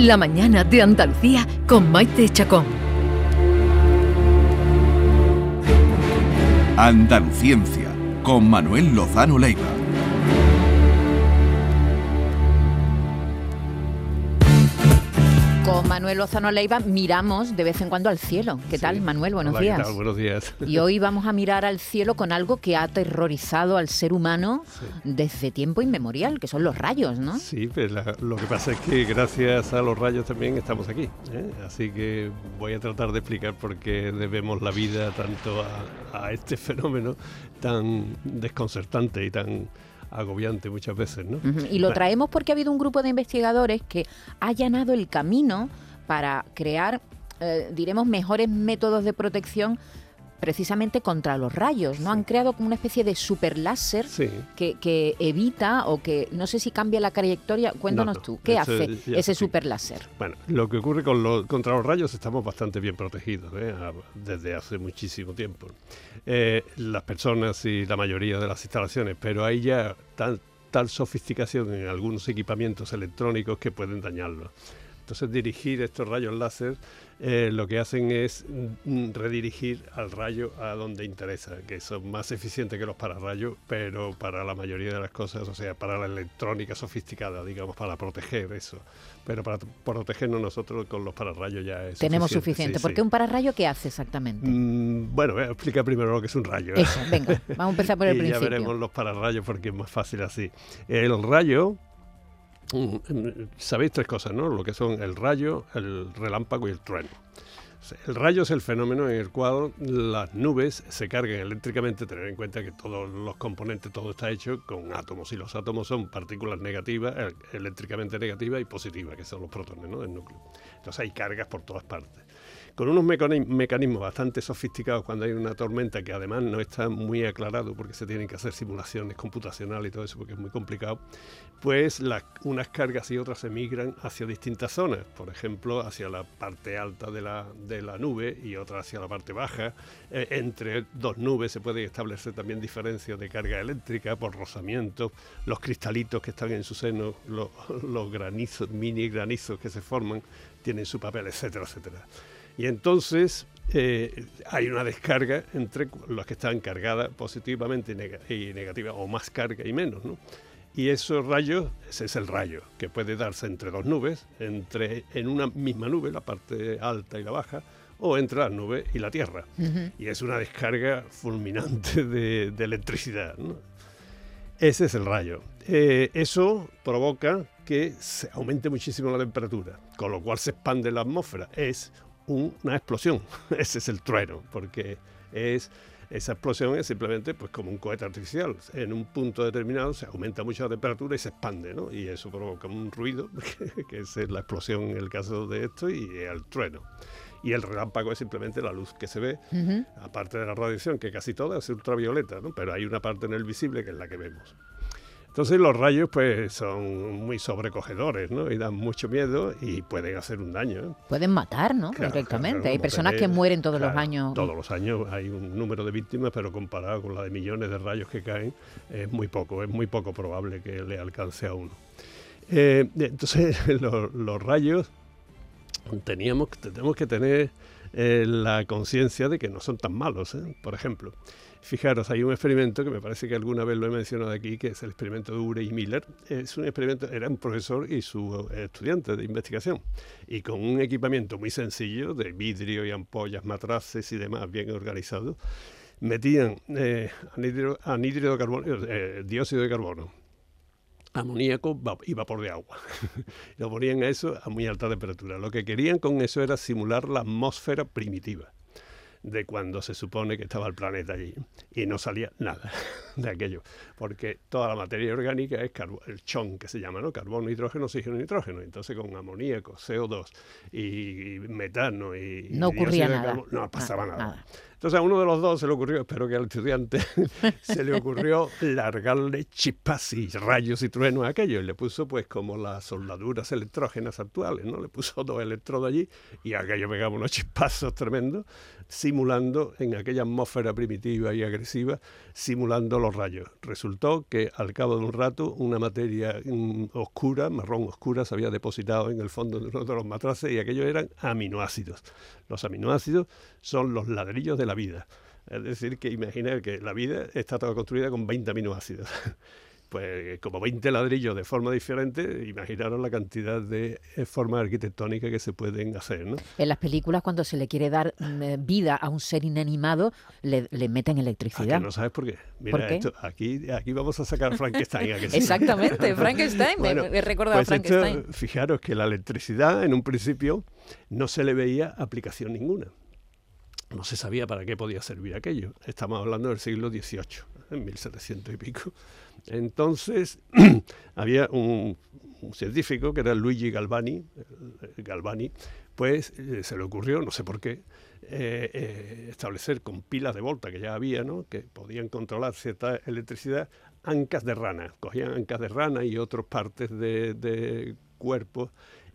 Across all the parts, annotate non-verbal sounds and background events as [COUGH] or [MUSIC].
La mañana de Andalucía con Maite Chacón. Andaluciencia con Manuel Lozano Leiva. Con Manuel Lozano Leiva miramos de vez en cuando al cielo. ¿Qué tal, Manuel? Buenos Hola, días. ¿qué tal? Buenos días. Y hoy vamos a mirar al cielo con algo que ha aterrorizado al ser humano desde tiempo inmemorial, que son los rayos, ¿no? Sí, pues la- lo que pasa es que gracias a los rayos también estamos aquí. ¿eh? Así que voy a tratar de explicar por qué debemos la vida tanto a, a este [LAUGHS] fenómeno tan desconcertante y tan agobiante muchas veces, ¿no? Y lo traemos porque ha habido un grupo de investigadores que ha allanado el camino para crear, eh, diremos, mejores métodos de protección precisamente contra los rayos, ¿no? Han creado como una especie de super láser Sí. que, que evita o que no sé si cambia la trayectoria. Cuéntanos No, tú, ¿qué eso hace ya ese se explica. super láser? Bueno, lo que ocurre con los, contra los rayos estamos bastante bien protegidos ¿eh? Desde hace muchísimo tiempo. Eh, las personas y la mayoría de las instalaciones, pero hay ya tal, tal sofisticación en algunos equipamientos electrónicos que pueden dañarlos. Entonces dirigir estos rayos láser eh, lo que hacen es mm, redirigir al rayo a donde interesa, que son más eficientes que los pararrayos, pero para la mayoría de las cosas, o sea, para la electrónica sofisticada, digamos, para proteger eso. Pero para protegernos nosotros con los pararrayos ya es Tenemos suficiente. suficiente. sí, porque sí. un pararrayo qué hace exactamente? Mm, bueno, voy a explicar primero lo que es un rayo. Eso, venga, vamos a empezar por el [LAUGHS] y principio. ya veremos los pararrayos porque es más fácil así. El rayo, mm, mm, sabéis tres cosas, ¿no? Lo que son el rayo, el relámpago y el trueno. El rayo es el fenómeno en el cual las nubes se cargan eléctricamente, tener en cuenta que todos los componentes, todo está hecho con átomos, y los átomos son partículas negativas, eléctricamente negativas y positivas, que son los protones ¿no? del núcleo. Entonces hay cargas por todas partes con unos mecani- mecanismos bastante sofisticados cuando hay una tormenta que además no está muy aclarado porque se tienen que hacer simulaciones computacionales y todo eso porque es muy complicado, pues las- unas cargas y otras emigran hacia distintas zonas, por ejemplo hacia la parte alta de la, de la nube y otra hacia la parte baja. Eh, entre dos nubes se pueden establecer también diferencias de carga eléctrica por rozamiento, los cristalitos que están en su seno, los, los granizos, mini granizos que se forman, tienen su papel, etcétera, etcétera. Y entonces eh, hay una descarga entre las que están cargadas positivamente y, nega- y negativas, o más carga y menos, ¿no? Y esos rayos, ese es el rayo, que puede darse entre dos nubes, entre, en una misma nube, la parte alta y la baja, o entre las nubes y la Tierra. Ujú. Y es una descarga fulminante de, de electricidad. ¿no? Ese es el rayo. Eh, eso provoca que se aumente muchísimo la temperatura, con lo cual se expande la atmósfera. Es un- una explosión. [LAUGHS] Ese es el trueno, porque es esa explosión es simplemente pues como un cohete artificial. En un punto determinado se aumenta mucho la temperatura y se expande, ¿no? Y eso provoca un ruido, [LAUGHS] que es la explosión en el caso de esto, y el trueno. Y el relámpago es simplemente la luz que se ve, Ujú. aparte de la radiación, que casi toda es ultravioleta, ¿no? pero hay una parte en el visible que es la que vemos. Entonces los rayos pues son muy sobrecogedores ¿no? y dan mucho miedo y pueden hacer un daño. ¿eh? Pueden matar, ¿no? Claro, Directamente. claro, Hay personas que mueren todos los años. Todos los años hay un número de víctimas, pero comparado con la de millones de rayos que caen, es muy poco, es muy poco probable que le alcance a uno. Eh, entonces [LAUGHS] los, los rayos teníamos, tenemos que tener eh, la conciencia de que no son tan malos. ¿eh? Por ejemplo, fijaros, hay un experimento que me parece que alguna vez lo he mencionado aquí, que es el experimento de Urey y Miller. Es un experimento, era un profesor y su eh, estudiante de investigación, y con un equipamiento muy sencillo de vidrio y ampollas, matraces y demás bien organizado, metían eh, de carbono, eh, dióxido de carbono, amoníaco y vapor de agua. [LAUGHS] Lo ponían a eso a muy alta temperatura. Lo que querían con eso era simular la atmósfera primitiva de cuando se supone que estaba el planeta allí. Y no salía nada [LAUGHS] de aquello, porque toda la materia orgánica es el chon, que se llama, ¿no? Carbono, hidrógeno, oxígeno, nitrógeno. Entonces con amoníaco, CO2 y metano y... No ocurría nada. carbono, no pasaba Nada, nada. Entonces a uno de los dos se le ocurrió, espero que al estudiante, [LAUGHS] se le ocurrió largarle chispas y rayos y truenos a aquello. Y le puso pues como las soldaduras electrógenas actuales, ¿no? Le puso dos electrodos allí y aquello pegaba unos chispazos tremendos, simulando en aquella atmósfera primitiva y agresiva, simulando los rayos. Resultó que al cabo de un rato una materia mm, oscura, marrón oscura, se había depositado en el fondo de uno de los matraces y aquello eran aminoácidos. Los aminoácidos son los ladrillos de la vida. Es decir, que imaginar que la vida está toda construida con 20 aminoácidos. [LAUGHS] Pues como 20 ladrillos de forma diferente, imaginaron la cantidad de eh, formas arquitectónicas que se pueden hacer. ¿no? En las películas, cuando se le quiere dar mm, eh, vida a un ser inanimado, le, meten electricidad. no sabes por qué? Mira, Esto, aquí, aquí vamos a sacar Frankenstein. Exactamente, [LAUGHS] Frankenstein, me, he recordado pues Frankenstein. fijaros que la electricidad en un principio no se le veía aplicación ninguna no se sabía para qué podía servir aquello. Estamos hablando del siglo XVIII, en 1700 y pico. Entonces, [CLEARS THROAT] había un, científico que era Luigi Galvani, eh, Galvani pues eh, se le ocurrió, no sé por qué, eh, establecer con pilas de volta que ya había, ¿no? que podían controlar cierta electricidad, ancas de rana. Cogían ancas de rana y otras partes de, de cuerpos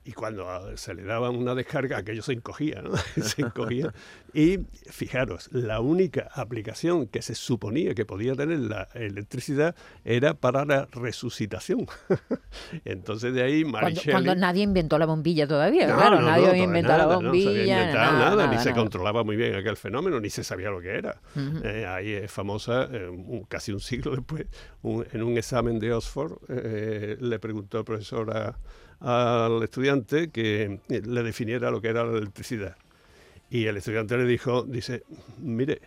y cuando se le daba una descarga, aquello se encogía, ¿no? [LAUGHS] se encogía. [LAUGHS] Y fijaros, la única aplicación que se suponía que podía tener la electricidad era para la resucitación. [LAUGHS] Entonces de ahí Mary cuando, cuando, nadie inventó la bombilla todavía, claro, nadie había inventado la bombilla. No se había inventado nada, ni se controlaba muy bien aquel fenómeno, ni se sabía lo que era. Eh, ahí es famosa, eh, casi un siglo después, en un examen de Oxford, eh, le preguntó el profesor a al estudiante que le definiera lo que era la electricidad. Y el estudiante le dijo, dice, mire,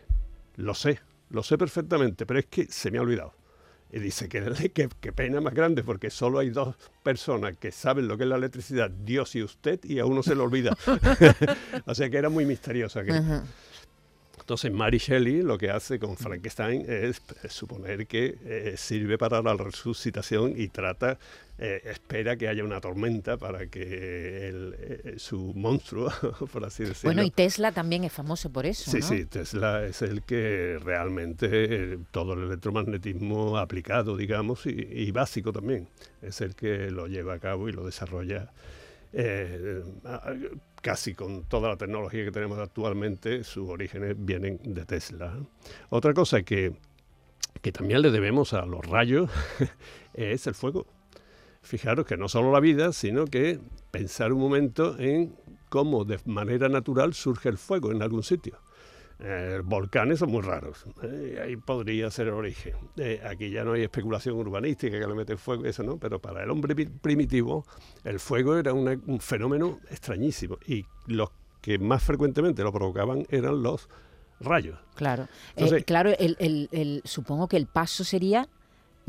lo sé, lo sé perfectamente, pero es que se me ha olvidado. Y dice que qué, pena más grande, porque solo hay dos personas que saben lo que es la electricidad, Dios y usted, y a uno se le olvida. [LAUGHS] [LAUGHS] o sea que era muy misteriosa. Entonces Mary Shelley lo que hace con Frankenstein es, suponer que eh, sirve para la resucitación y trata, eh, espera que haya una tormenta para que eh, su monstruo, [LAUGHS] por así decirlo. Bueno, y Tesla también es famoso por eso. Sí, sí, Tesla es el que realmente todo el electromagnetismo aplicado, digamos, y, básico también, es el que lo lleva a cabo y lo desarrolla. Casi con toda la tecnología que tenemos actualmente, sus orígenes vienen de Tesla. Otra cosa que, que también le debemos a los rayos [LAUGHS] es el fuego. Fijaros que no solo la vida, sino que pensar un momento en cómo de manera natural surge el fuego en algún sitio. Eh, volcanes son muy raros, eh, ahí podría ser el origen. Eh, aquí ya no hay especulación urbanística que le mete fuego, eso no, pero para el hombre primitivo el fuego era un fenómeno extrañísimo y los que más frecuentemente lo provocaban eran los rayos. Claro, claro, el, supongo que el paso sería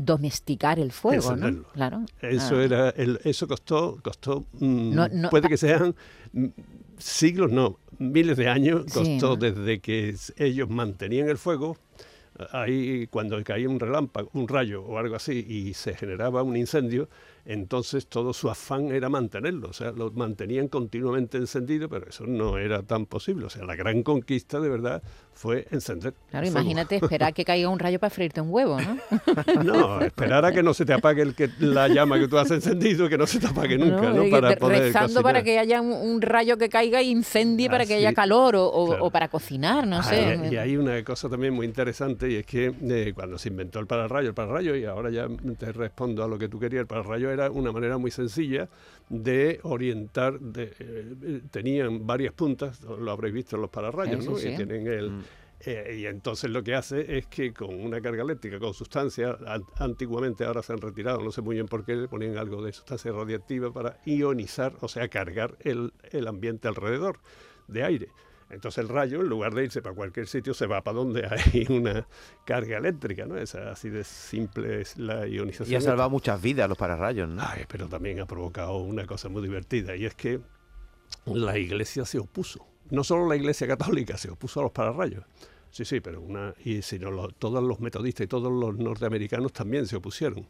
domesticar el fuego, ¿no? Claro. Eso ah. era, eso costó, costó, mm, puede que sean mm, siglos, no, miles de años costó desde que ellos mantenían el fuego. Ahí cuando caía un relámpago, un rayo o algo así y se generaba un incendio, entonces todo su afán era mantenerlo, o sea, lo mantenían continuamente encendido, pero eso no era tan posible, o sea, la gran conquista de verdad fue encender. Claro, imagínate esperar que caiga un rayo para freírte un huevo, ¿no? [LAUGHS] no, esperar a que no se te apague el que, la llama que tú has encendido, que no se te apague nunca, ¿no? Para poder rezando para que haya un, rayo que caiga e incendie para que haya calor o, para cocinar, no sé. Y, hay una cosa también muy interesante y es que eh, cuando se inventó el pararrayo, el pararrayo, y ahora ya te respondo a lo que tú querías, el pararrayo era una manera muy sencilla de orientar, eh, tenían varias puntas, lo habréis visto en los pararrayos, ¿no? Y tienen el... Mm. Eh, y entonces lo que hace es que con una carga eléctrica, con sustancia, antiguamente ahora se han retirado, no sé muy bien por qué, le ponían algo de sustancia radiactiva para ionizar, o sea, cargar el, el ambiente alrededor de aire. Entonces el rayo, en lugar de irse para cualquier sitio, se va para donde [LAUGHS] hay una carga eléctrica, ¿no? Es así de simple es la ionización. Y ha salvado muchas vidas los pararrayos, ¿no? Ay, pero también ha provocado una cosa muy divertida, y es que la iglesia se opuso. No solo la iglesia católica se opuso a los pararrayos. Sí, sí, pero una. Y sino todos los metodistas y todos los norteamericanos también se opusieron.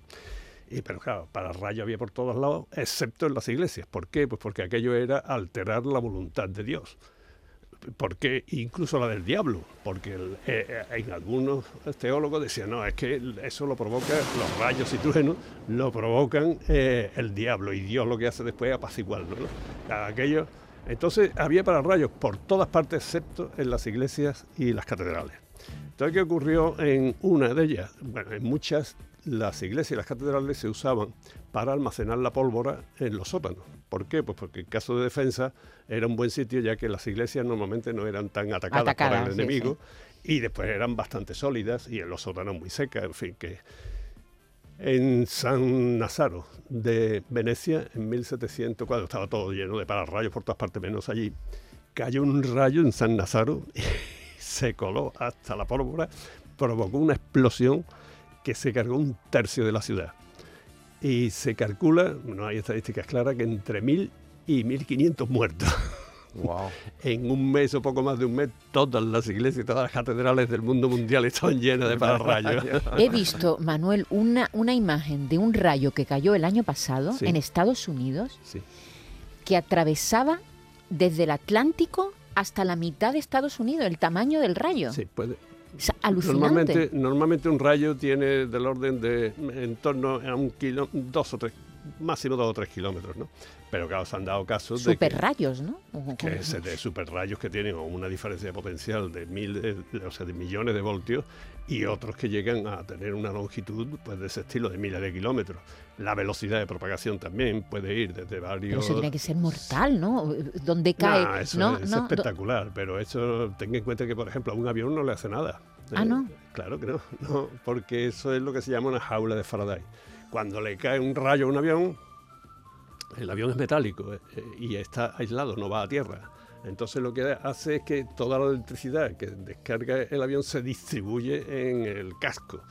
Y, pero claro, pararrayos había por todos lados, excepto en las iglesias. ¿Por qué? Pues porque aquello era alterar la voluntad de Dios porque incluso la del diablo, porque eh, eh, en algunos teólogos decían, no, es que eso lo provoca, los rayos y truenos lo provocan eh, el diablo y Dios lo que hace después es apaciguarlo. ¿no? Aquello, entonces había pararrayos por todas partes, excepto en las iglesias y las catedrales. Entonces, ¿qué ocurrió en una de ellas? Bueno, en muchas las iglesias y las catedrales se usaban para almacenar la pólvora en los sótanos. ¿Por qué? Pues porque en caso de defensa era un buen sitio, ya que las iglesias normalmente no eran tan atacadas, Atacadas, por el sí, enemigo y después eran bastante sólidas y en los sótanos muy secas, en fin, que en San Nazaro de Venecia, en 1700, cuando estaba todo lleno de pararrayos por todas partes, menos allí, cayó un rayo en San Nazaro y [LAUGHS] se coló hasta la pólvora, provocó una explosión que se cargó un tercio de la ciudad. Y se calcula, no hay estadísticas claras, que entre 1.000 y 1.500 muertos. [LAUGHS] Wow. [LAUGHS] En un mes o poco más de un mes, todas las iglesias y todas las catedrales del mundo mundial estaban llenas de pararrayos. He visto, Manuel, una, una imagen de un rayo que cayó el año pasado Sí. en Estados Unidos Sí. que atravesaba desde el Atlántico hasta la mitad de Estados Unidos, el tamaño del rayo. Sí, puede. Alucinante. Normalmente, normalmente un rayo tiene del orden de en torno a un kilo, dos o tres, máximo dos o tres kilómetros, ¿no? Pero claro, se han dado casos de Super rayos, ¿no? que es de superrayos que tienen una diferencia de potencial de mil, de- o sea, de millones de voltios y otros que llegan a tener una longitud pues, de ese estilo de miles de kilómetros. La velocidad de propagación también puede ir desde varios. Pero eso tiene que ser mortal, ¿no? ¿Dónde cae? No, eso no, es no, espectacular, pero eso tenga en cuenta que, por ejemplo, a un avión no le hace nada. Ah, Eh, ¿no? Claro que no, [LAUGHS] no, porque eso es lo que se llama una jaula de Faraday. Cuando le cae un rayo a un avión, el avión es metálico eh, y está aislado, no va a tierra. Entonces lo que hace es que toda la electricidad que descarga el avión se distribuye en el casco.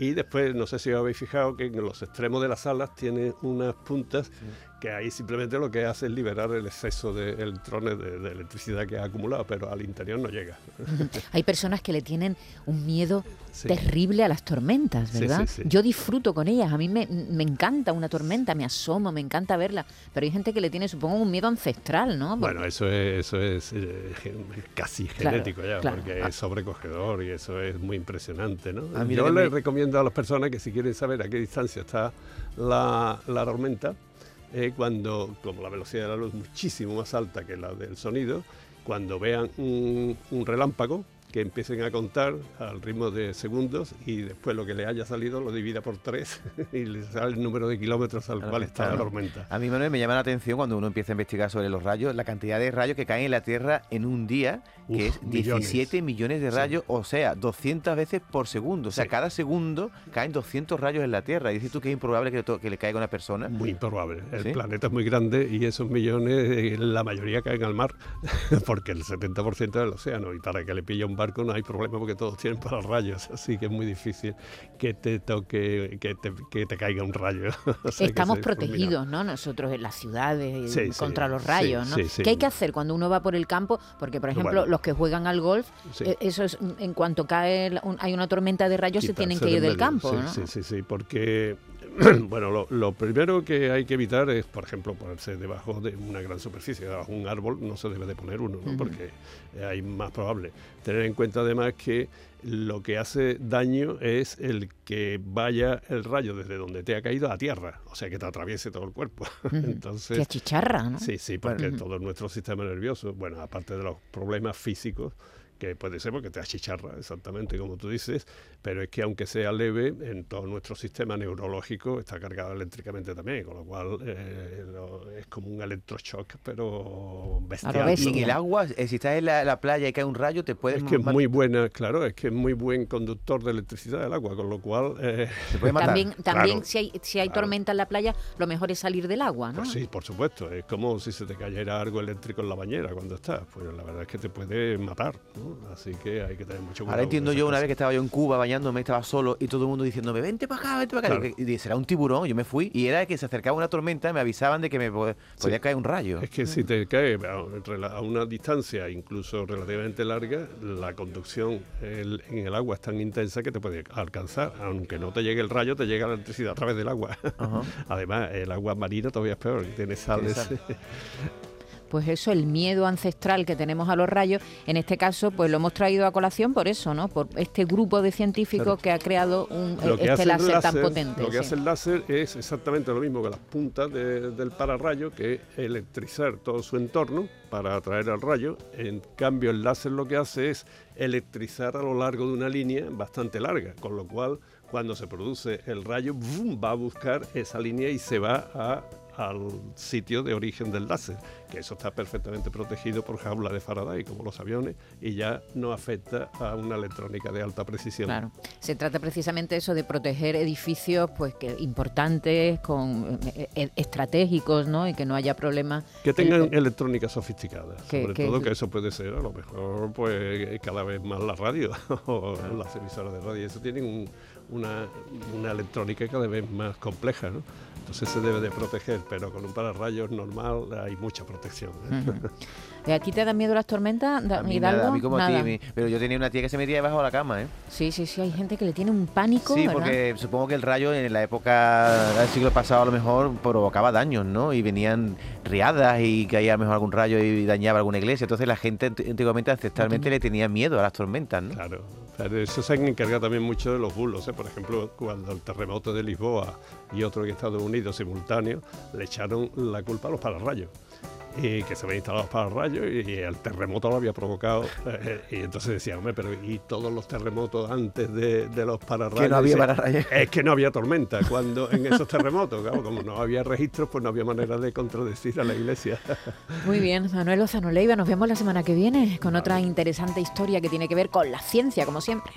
Y después, no sé si os habéis fijado que en los extremos de las alas tiene unas puntas que ahí simplemente lo que hace es liberar el exceso de electrones de, de electricidad que ha acumulado, pero al interior no llega. [LAUGHS] Hay personas que le tienen un miedo Sí. terrible a las tormentas, ¿verdad? sí, sí. Yo disfruto con ellas, a mí me, me encanta una tormenta, me asomo, me encanta verla, pero hay gente que le tiene, supongo, un miedo ancestral, ¿no? Porque- Bueno, eso es, eso es eh, [LAUGHS] casi Claro, genético ya, claro. porque Ah. es sobrecogedor y eso es muy impresionante, ¿no? A mí lo Yo les me- recomiendo a las personas que si quieren saber a qué distancia está la, la tormenta, eh, cuando, como la velocidad de la luz es muchísimo más alta que la del sonido, cuando vean un, un relámpago, que empiecen a contar al ritmo de segundos y después lo que le haya salido lo divida por tres [LAUGHS] y le sale el número de kilómetros al Claro, cual está la claro. tormenta. A mí, Manuel, me llama la atención cuando uno empieza a investigar sobre los rayos, la cantidad de rayos que caen en la Tierra en un día, que Uf, es millones. 17 millones de Sí. rayos, o sea, 200 veces por segundo. O sea, Sí. cada segundo caen 200 rayos en la Tierra. Y dices tú que es improbable que, le que le caiga a una persona. Muy improbable. El ¿Sí? planeta es muy grande y esos millones, la mayoría caen al mar, [LAUGHS] porque el 70% es el océano. Y para que le pille un barco no hay problema porque todos tienen pararrayos. Así que es muy difícil que te toque, que te, que te caiga un rayo. [LAUGHS] O sea, que Estamos fulmina. protegidos, ¿no? Nosotros en las ciudades Sí, sí, contra los rayos, ¿no? sí. ¿Qué hay que hacer cuando uno va por el campo? Porque, por ejemplo, Bueno. los que juegan al golf, eh, eso es, en cuanto cae hay una tormenta de rayos, se tienen que ir de del medio. campo, sí, ¿no? Sí, sí, sí, porque, [CLEARS THROAT] bueno, lo, lo primero que hay que evitar es, por ejemplo, ponerse debajo de una gran superficie, debajo de un árbol no se debe de poner uno, ¿no? Porque hay más probable. Tener en cuenta además que lo que hace daño es el que vaya el rayo desde donde te ha caído a tierra, o sea, que te atraviese todo el cuerpo. [LAUGHS] Ujú. Entonces, Que achicharra, ¿no? Sí, sí, porque todo nuestro sistema nervioso, bueno, aparte de los problemas físicos, que puede ser porque te achicharra, exactamente como tú dices, pero es que aunque sea leve, en todo nuestro sistema neurológico está cargado eléctricamente también, con lo cual eh, lo- es como un electroshock, pero bestial. ¿no? Y bestia. el agua, eh, si estás en la, la playa y cae un rayo, te puedes Es que es muy buena, claro, es que es muy buen conductor de electricidad el agua, con lo cual... eh, te puede matar. También, también Claro, si hay, si hay claro. tormenta en la playa, lo mejor es salir del agua, ¿no? Pues sí, por supuesto. Es como si se te cayera algo eléctrico en la bañera cuando estás. Pues la verdad es que te puede matar. ¿no? Así que hay que tener mucho cuidado. Ahora entiendo yo una vez que estaba yo en Cuba bañándome, estaba solo y todo el mundo diciéndome, vente para acá, vente para acá. Claro. Y será un tiburón, yo me fui y era que se acercaba una tormenta, me avisaban de que me po- podía caer un rayo. Es que si te cae a una distancia incluso relativamente larga, la conducción en el agua es tan intensa que te puede alcanzar. Aunque no te llegue el rayo, te llega la electricidad a través del agua. Ajá. [LAUGHS] Además, el agua marina todavía es peor, tiene sales. Pues eso, el miedo ancestral que tenemos a los rayos, en este caso, pues lo hemos traído a colación por eso, ¿no? Por este grupo de científicos que ha creado un, este láser, tan potente. Lo que hace el láser es exactamente lo mismo que las puntas del pararrayo, que es electrizar todo su entorno para atraer al rayo. En cambio, el láser lo que hace es electrizar a lo largo de una línea bastante larga, con lo cual cuando se produce el rayo, va a buscar esa línea y se va a al sitio de origen del láser, que eso está perfectamente protegido por jaula de Faraday, como los aviones, y ya no afecta a una electrónica de alta precisión. Claro, se trata precisamente eso de proteger edificios pues que importantes, con eh, eh, estratégicos, ¿no? Y que no haya problemas. Que tengan electrónica sofisticada, sobre todo que eso puede ser a lo mejor pues cada vez más la radio [LAUGHS] o las emisoras de radio, eso tienen una, una electrónica cada vez más compleja, ¿no? Entonces se debe de proteger, pero con un pararrayos normal hay mucha protección. [LAUGHS] ¿Y ¿A ti te dan miedo las tormentas, a mí Nada, a mí como a ti, pero yo tenía una tía que se metía debajo de la cama, ¿eh? Sí, sí, sí, hay gente que le tiene un pánico, Sí, porque supongo que el rayo en la época del siglo pasado a lo mejor provocaba daños, ¿no? Y venían riadas y caía a lo mejor algún rayo y dañaba alguna iglesia. Entonces la gente antiguamente ancestralmente le tenía miedo a las tormentas, ¿no? Claro. eso se encarga también mucho de los bulos. ¿eh? Por ejemplo, cuando el terremoto de Lisboa y otro en Estados Unidos simultáneo le echaron la culpa a los pararrayos y que se habían instalado para rayos y el terremoto lo había provocado. Eh, y entonces decía, hombre, pero ¿y todos los terremotos antes de, los pararrayos? Que no había pararrayos. Es que no había tormenta cuando en esos terremotos. Claro, como no había registros, pues no había manera de contradecir a la iglesia. Muy bien, Manuel Lozano Leiva, nos vemos la semana que viene con otra interesante historia que tiene que ver con la ciencia, como siempre.